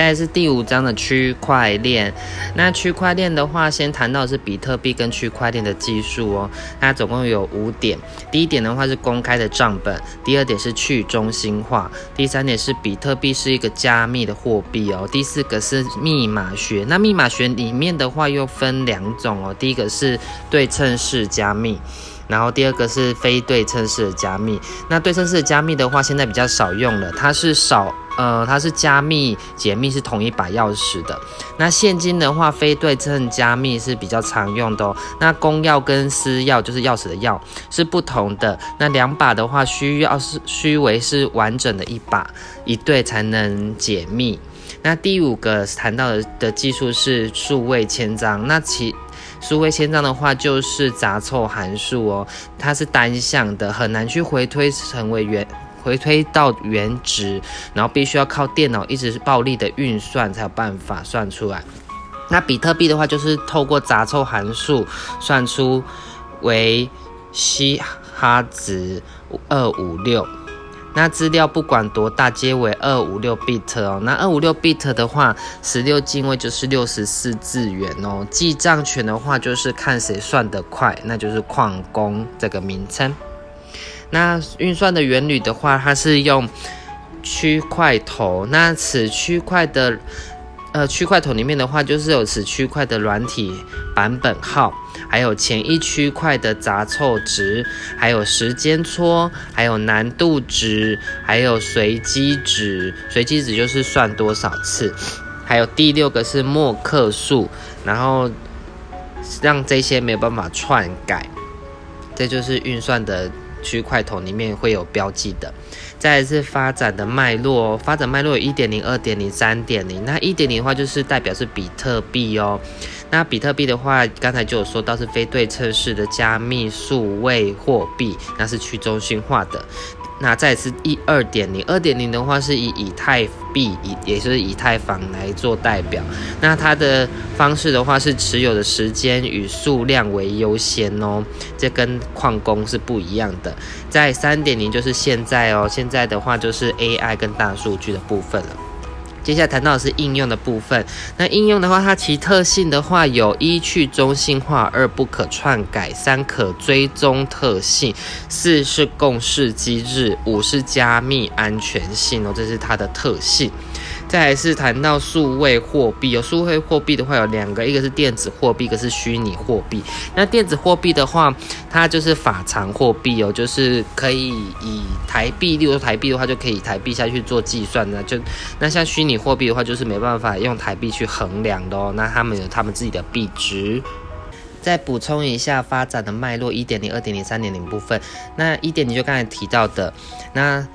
再来是第五章的区块链。那区块链的话，先谈到是比特币跟区块链的技术哦。它总共有五点。第一点的话是公开的账本，第二点是去中心化，第三点是比特币是一个加密的货币哦。第四个是密码学。那密码学里面的话又分两种哦。第一个是对称式加密。然后第二个是非对称式的加密，那对称式的加密的话，现在比较少用了，它是少，呃，它是加密解密是同一把钥匙的。那现今的话，非对称加密是比较常用的哦。那公钥跟私钥就是钥匙的钥是不同的。那两把的话，需要是需为是完整的一把一对才能解密。那第五个谈到的的技术是数位签章，那其。数位签章的话，就是杂凑函数哦，它是单向的，很难去回推成为原回推到原值，然后必须要靠电脑一直暴力的运算才有办法算出来。那比特币的话，就是透过杂凑函数算出为希哈值二五六。那资料不管多大，皆为二五六 bit 哦。那二五六 bit 的话，十六进位就是六十四字元哦。记账权的话，就是看谁算得快，那就是矿工这个名称。那运算的原理的话，它是用区块头。那此区块的。呃，区块头里面的话，就是有此区块的软体版本号，还有前一区块的杂凑值，还有时间戳，还有难度值，还有随机值。随机值就是算多少次。还有第六个是默克数，然后让这些没有办法篡改。这就是运算的区块头里面会有标记的。再是发展的脉络，发展脉络有一点零、二点零、三点零。那一点零的话，就是代表是比特币哦。那比特币的话，刚才就有说到是非对称式的加密数位货币，那是去中心化的。那再次一二点零，二点零的话是以以太币，以也就是以太坊来做代表。那它的方式的话是持有的时间与数量为优先哦，这跟矿工是不一样的。在三点零就是现在哦，现在的话就是 AI 跟大数据的部分了。接下来谈到的是应用的部分。那应用的话，它其特性的话有一去中心化，二不可篡改，三可追踪特性，四是共识机制，五是加密安全性哦，这是它的特性。再来是谈到数位货币，有数位货币的话有两个，一个是电子货币，一个是虚拟货币。那电子货币的话，它就是法偿货币哦，就是可以以台币，例如台币的话，就可以以台币下去做计算的。就那像虚拟货币的话，就是没办法用台币去衡量的哦。那他们有他们自己的币值。再补充一下发展的脉络，一点零、二点零、三点零部分。那一点零就刚才提到的，那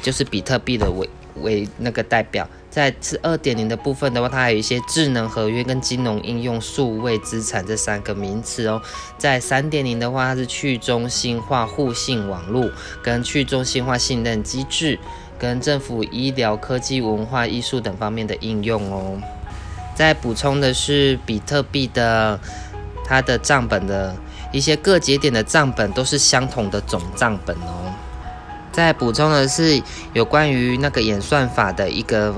就是比特币的为为那个代表。在是二点零的部分的话，它还有一些智能合约跟金融应用、数位资产这三个名词哦。在三点零的话，它是去中心化互信网络跟去中心化信任机制，跟政府、医疗、科技、文化艺术等方面的应用哦。再补充的是比特币的它的账本的一些各节点的账本都是相同的总账本哦。再补充的是有关于那个演算法的一个。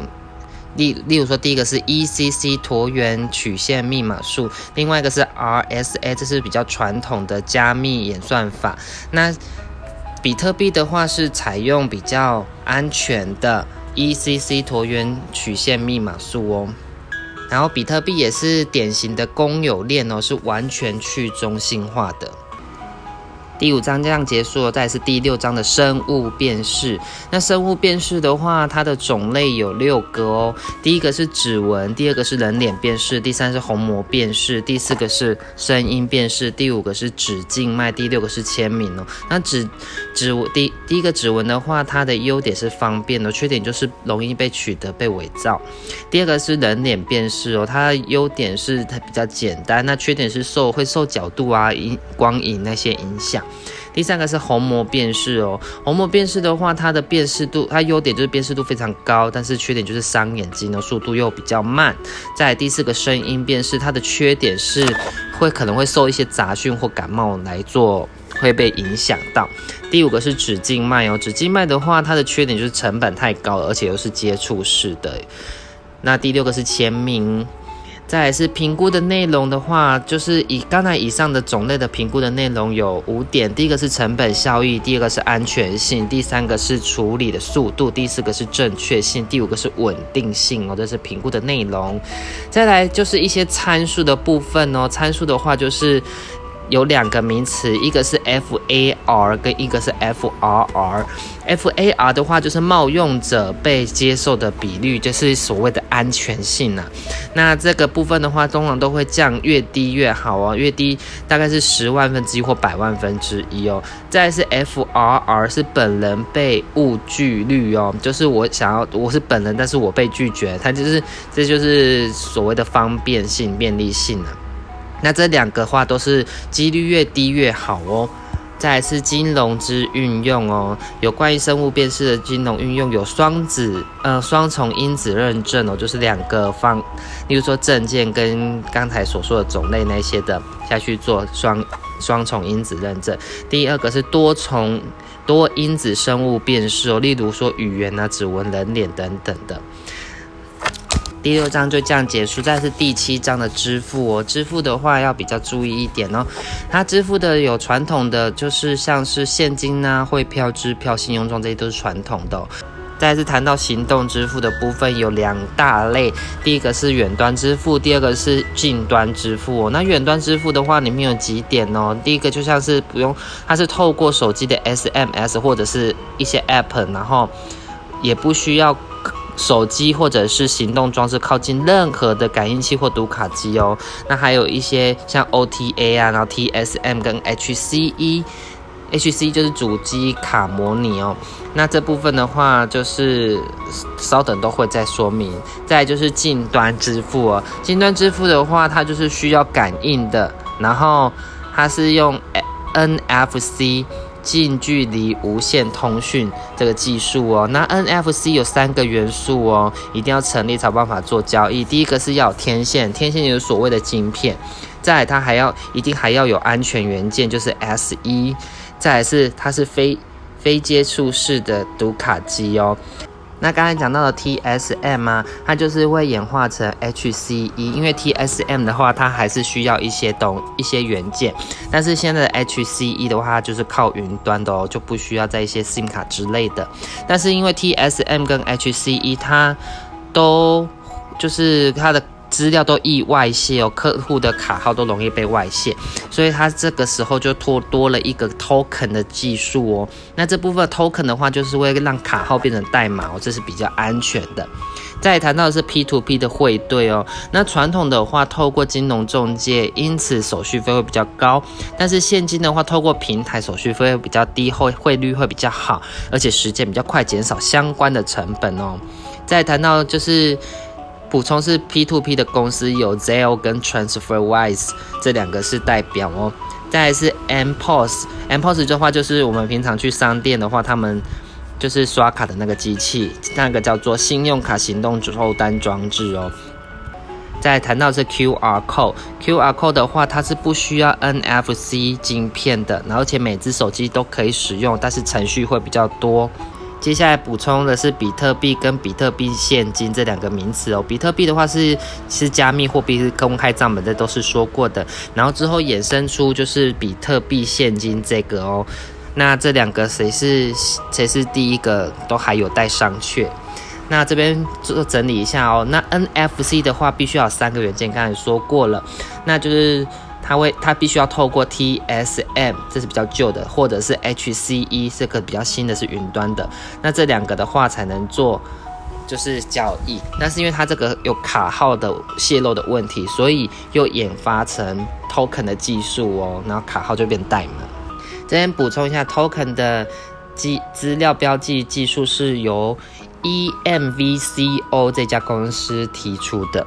例例如说，第一个是 ECC 椭圆曲线密码数，另外一个是 RSA，这是比较传统的加密演算法。那比特币的话是采用比较安全的 ECC 椭圆曲线密码数哦。然后比特币也是典型的公有链哦，是完全去中心化的。第五章这样结束了，再是第六章的生物辨识。那生物辨识的话，它的种类有六个哦。第一个是指纹，第二个是人脸辨识，第三是虹膜辨识，第四个是声音辨识，第五个是指静脉，第六个是签名哦。那指指纹第第一个指纹的话，它的优点是方便的，缺点就是容易被取得、被伪造。第二个是人脸辨识哦，它的优点是它比较简单，那缺点是受会受角度啊、影光影那些影响。第三个是虹膜辨识哦，虹膜辨识的话，它的辨识度，它优点就是辨识度非常高，但是缺点就是伤眼睛的速度又比较慢。在第四个声音辨识，它的缺点是会可能会受一些杂讯或感冒来做会被影响到。第五个是指静脉哦，指静脉的话，它的缺点就是成本太高，而且又是接触式的。那第六个是签名。再来是评估的内容的话，就是以刚才以上的种类的评估的内容有五点：第一个是成本效益，第二个是安全性，第三个是处理的速度，第四个是正确性，第五个是稳定性哦，这是评估的内容。再来就是一些参数的部分哦，参数的话就是。有两个名词，一个是 FAR 跟一个是 FRR。FAR 的话就是冒用者被接受的比率，就是所谓的安全性啊。那这个部分的话，通常都会降，越低越好哦，越低大概是十万分之一或百万分之一哦。再是 FRR 是本人被误拒率哦，就是我想要我是本人，但是我被拒绝，它就是这就是所谓的方便性、便利性啊。那这两个话都是几率越低越好哦。再来是金融之运用哦，有关于生物辨识的金融运用有双子呃双重因子认证哦，就是两个方，例如说证件跟刚才所说的种类那些的下去做双双重因子认证。第二个是多重多因子生物辨识哦，例如说语言啊、指纹、人脸等等的。第六章就这样结束，再是第七章的支付哦。支付的话要比较注意一点哦。它支付的有传统的，就是像是现金啊、汇票、支票、信用状这些都是传统的。再是谈到行动支付的部分，有两大类，第一个是远端支付，第二个是近端支付哦。那远端支付的话，里面有几点哦。第一个就像是不用，它是透过手机的 SMS 或者是一些 App，然后也不需要。手机或者是行动装置靠近任何的感应器或读卡机哦。那还有一些像 OTA 啊，然后 TSM 跟 HCE，HC 就是主机卡模拟哦。那这部分的话，就是稍等都会再说明。再就是近端支付哦，近端支付的话，它就是需要感应的，然后它是用 NFC。近距离无线通讯这个技术哦，那 NFC 有三个元素哦，一定要成立才有办法做交易。第一个是要有天线，天线有所谓的晶片，再来它还要一定还要有安全元件，就是 S 一，再是它是非非接触式的读卡机哦。那刚才讲到的 TSM 啊，它就是会演化成 HCE，因为 TSM 的话，它还是需要一些东一些元件，但是现在的 HCE 的话，就是靠云端的哦，就不需要在一些 SIM 卡之类的。但是因为 TSM 跟 HCE 它都就是它的。资料都易外泄哦，客户的卡号都容易被外泄，所以它这个时候就多多了一个 token 的技术哦。那这部分 token 的话，就是会让卡号变成代码哦，这是比较安全的。再谈到的是 P to P 的汇兑哦，那传统的话透过金融中介，因此手续费会比较高，但是现金的话透过平台手续费会比较低，汇汇率会比较好，而且时间比较快，减少相关的成本哦。再谈到就是。补充是 P to P 的公司有 z e l l 跟 TransferWise 这两个是代表哦，再来是 M POS，M POS 的话就是我们平常去商店的话，他们就是刷卡的那个机器，那个叫做信用卡行动后单装置哦。再谈到是 QR Code，QR Code 的话，它是不需要 NFC 晶片的，而且每只手机都可以使用，但是程序会比较多。接下来补充的是比特币跟比特币现金这两个名词哦。比特币的话是是加密货币，是公开账本，这都是说过的。然后之后衍生出就是比特币现金这个哦。那这两个谁是谁是第一个都还有待商榷。那这边做整理一下哦。那 NFC 的话必须要三个元件，刚才说过了，那就是。它会，它必须要透过 TSM，这是比较旧的，或者是 HCE，这个比较新的是云端的。那这两个的话才能做，就是交易。但是因为它这个有卡号的泄露的问题，所以又研发成 token 的技术哦，然后卡号就变代码。这边补充一下，token 的记资料标记技术是由 EMVCO 这家公司提出的。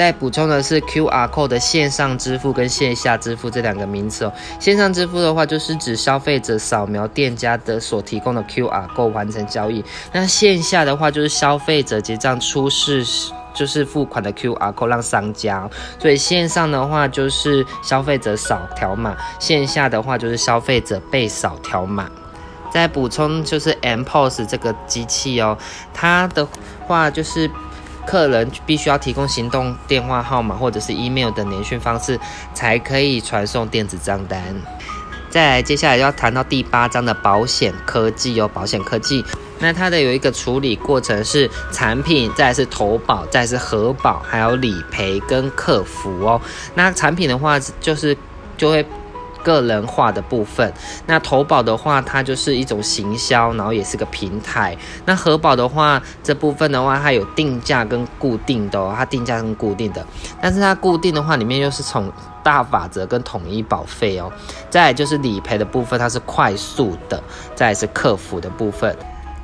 再补充的是 QR code 的线上支付跟线下支付这两个名词哦。线上支付的话，就是指消费者扫描店家的所提供的 QR code 完成交易。那线下的话，就是消费者结账出示就是付款的 QR code 让商家。所以线上的话就是消费者扫条码，线下的话就是消费者被扫条码。再补充就是 M POS 这个机器哦，它的话就是。客人必须要提供行动电话号码或者是 email 的联讯方式，才可以传送电子账单。再来，接下来要谈到第八章的保险科技哦，保险科技，那它的有一个处理过程是产品，再是投保，再是核保，还有理赔跟客服哦。那产品的话，就是就会。个人化的部分，那投保的话，它就是一种行销，然后也是个平台。那核保的话，这部分的话，它有定价跟固定的，哦，它定价跟固定的，但是它固定的话，里面又是从大法则跟统一保费哦。再就是理赔的部分，它是快速的，再是客服的部分。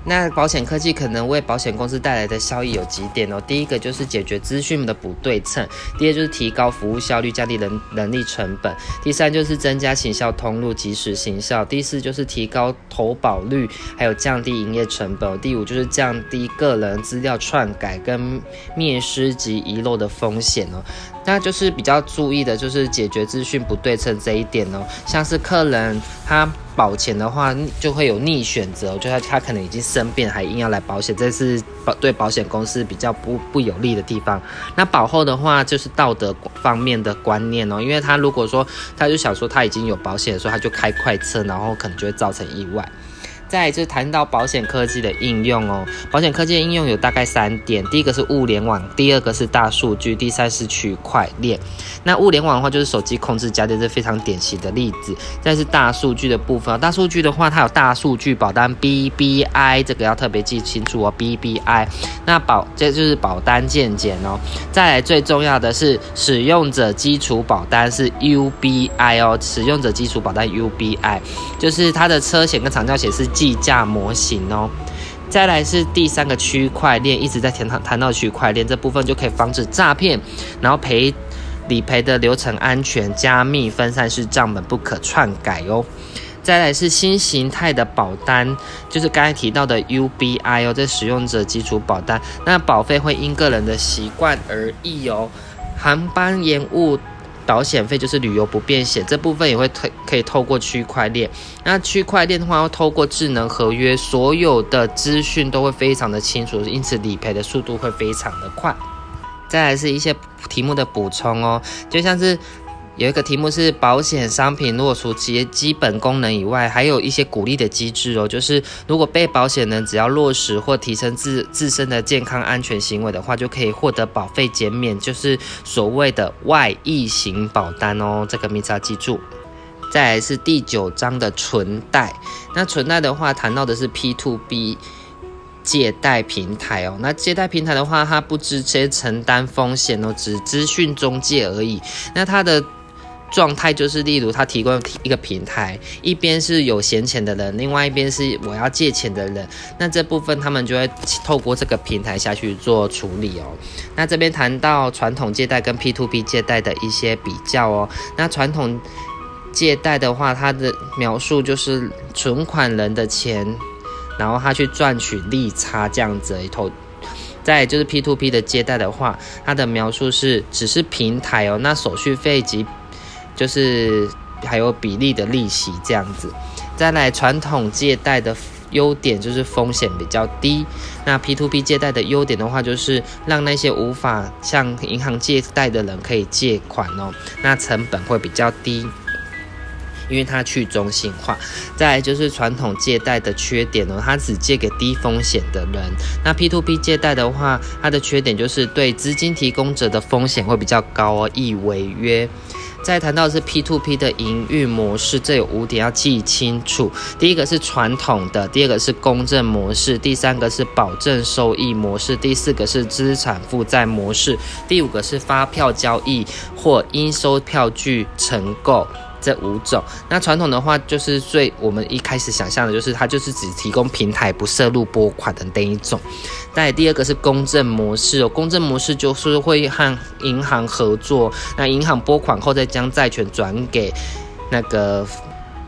那保险科技可能为保险公司带来的效益有几点哦。第一个就是解决资讯的不对称，第二就是提高服务效率，降低人人力成本，第三就是增加行销通路，及时行销，第四就是提高投保率，还有降低营业成本，第五就是降低个人资料篡改跟灭失及遗漏的风险哦。那就是比较注意的，就是解决资讯不对称这一点哦。像是客人他保钱的话，就会有逆选择，就他他可能已经生病，还硬要来保险，这是保对保险公司比较不不有利的地方。那保后的话，就是道德方面的观念哦，因为他如果说他就想说他已经有保险的时候，他就开快车，然后可能就会造成意外。再就是谈到保险科技的应用哦，保险科技的应用有大概三点，第一个是物联网，第二个是大数据，第三是区块链。那物联网的话，就是手机控制家电是非常典型的例子。再是大数据的部分，大数据的话，它有大数据保单 BBI，这个要特别记清楚哦，BBI。那保这就是保单健检哦。再来最重要的是使用者基础保单是 UBI 哦，使用者基础保单 UBI，就是它的车险跟长照险是。计价模型哦，再来是第三个区块链，一直在谈谈到区块链这部分就可以防止诈骗，然后赔理赔的流程安全、加密、分散式账本不可篡改哦。再来是新形态的保单，就是刚才提到的 UBI 哦，这使用者基础保单，那保费会因个人的习惯而异哦，航班延误。保险费就是旅游不便险，这部分也会透可以透过区块链。那区块链的话，要透过智能合约，所有的资讯都会非常的清楚，因此理赔的速度会非常的快。再来是一些题目的补充哦，就像是。有一个题目是保险商品，如果除其基本功能以外，还有一些鼓励的机制哦。就是如果被保险人只要落实或提升自自身的健康安全行为的话，就可以获得保费减免，就是所谓的外溢型保单哦。这个名词要记住。再来是第九章的存贷，那存贷的话谈到的是 P to B 借贷平台哦。那借贷平台的话，它不直接承担风险哦，只资讯中介而已。那它的状态就是，例如他提供一个平台，一边是有闲钱的人，另外一边是我要借钱的人，那这部分他们就会透过这个平台下去做处理哦。那这边谈到传统借贷跟 P to P 借贷的一些比较哦。那传统借贷的话，它的描述就是存款人的钱，然后他去赚取利差这样子一头。再就是 P to P 的借贷的话，它的描述是只是平台哦，那手续费及就是还有比例的利息这样子，再来传统借贷的优点就是风险比较低。那 P to P 借贷的优点的话，就是让那些无法向银行借贷的人可以借款哦，那成本会比较低，因为它去中心化。再来就是传统借贷的缺点哦，它只借给低风险的人。那 P to P 借贷的话，它的缺点就是对资金提供者的风险会比较高哦，易违约。再谈到是 P to P 的营运模式，这有五点要记清楚。第一个是传统的，第二个是公证模式，第三个是保证收益模式，第四个是资产负债模式，第五个是发票交易或应收票据承购。这五种，那传统的话就是最我们一开始想象的就是它就是只提供平台不涉入拨款的那一种。再第二个是公证模式哦，公证模式就是会和银行合作，那银行拨款后再将债权转给那个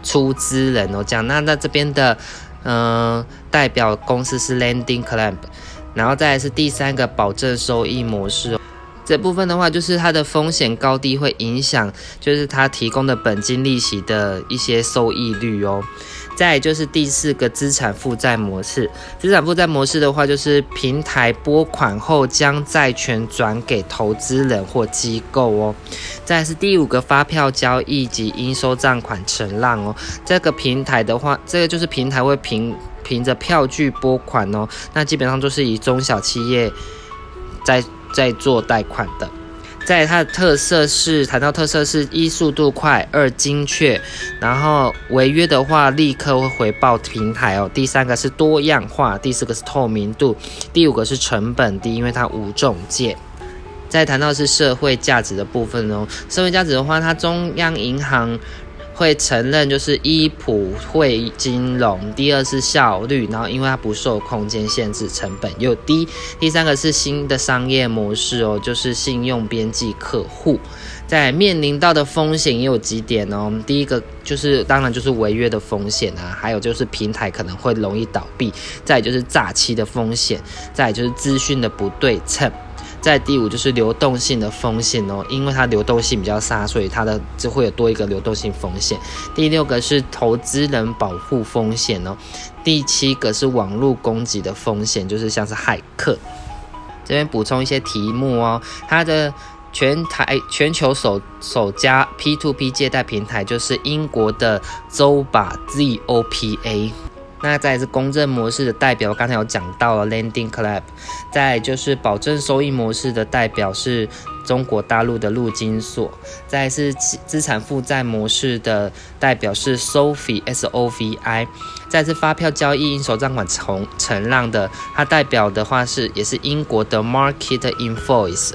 出资人哦，这样。那那这边的嗯代表公司是 Lending Club，然后再是第三个保证收益模式。这部分的话，就是它的风险高低会影响，就是它提供的本金利息的一些收益率哦。再就是第四个资产负债模式，资产负债模式的话，就是平台拨款后将债权转给投资人或机构哦。再是第五个发票交易及应收账款承让哦。这个平台的话，这个就是平台会凭凭着票据拨款哦。那基本上都是以中小企业在在做贷款的。在它的特色是，谈到特色是一速度快，二精确，然后违约的话立刻会回报平台哦。第三个是多样化，第四个是透明度，第五个是成本低，因为它无中介。再谈到是社会价值的部分哦，社会价值的话，它中央银行。会承认就是一普惠金融，第二是效率，然后因为它不受空间限制，成本又低。第三个是新的商业模式哦，就是信用边际客户，在面临到的风险也有几点哦。第一个就是当然就是违约的风险啊，还有就是平台可能会容易倒闭，再就是诈欺的风险，再就是资讯的不对称。在第五就是流动性的风险哦，因为它流动性比较差，所以它的就会有多一个流动性风险。第六个是投资人保护风险哦，第七个是网络攻击的风险，就是像是骇客。这边补充一些题目哦，它的全台全球首首家 P2P 借贷平台就是英国的 Zopa Z O P A。那再是公证模式的代表，刚才有讲到了 Landing Club，再就是保证收益模式的代表是中国大陆的陆金所，再是资产负债模式的代表是 Sofi S O V I，再是发票交易应收账款承承让的，它代表的话是也是英国的 Market Invoice。